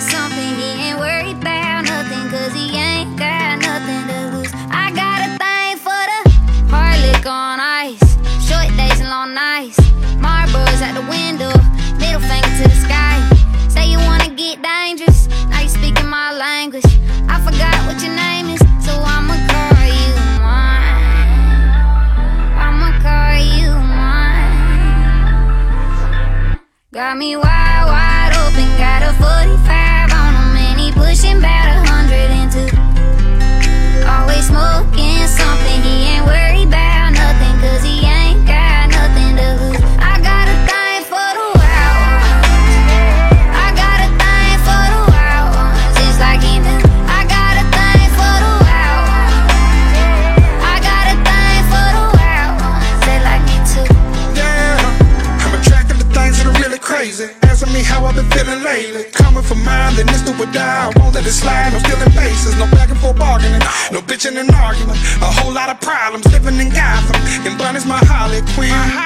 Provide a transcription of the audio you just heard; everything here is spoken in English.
something. He ain't worried about nothing, cause he ain't got nothing to lose. I got a thing for the hard on ice. Short days and long nights. Marbles at the window, middle finger to the sky. Say you wanna get dangerous, now you speaking my language. I forgot what your name is, so I'ma call you mine. I'ma call you mine. Got me wide, wide got a feeling lately. Coming for mine, then it's do or die. I won't let it slide, no stealing bases, no back and forth bargaining, no bitching and arguing. A whole lot of problems living in Gotham. And Bunny's my Harley Quinn.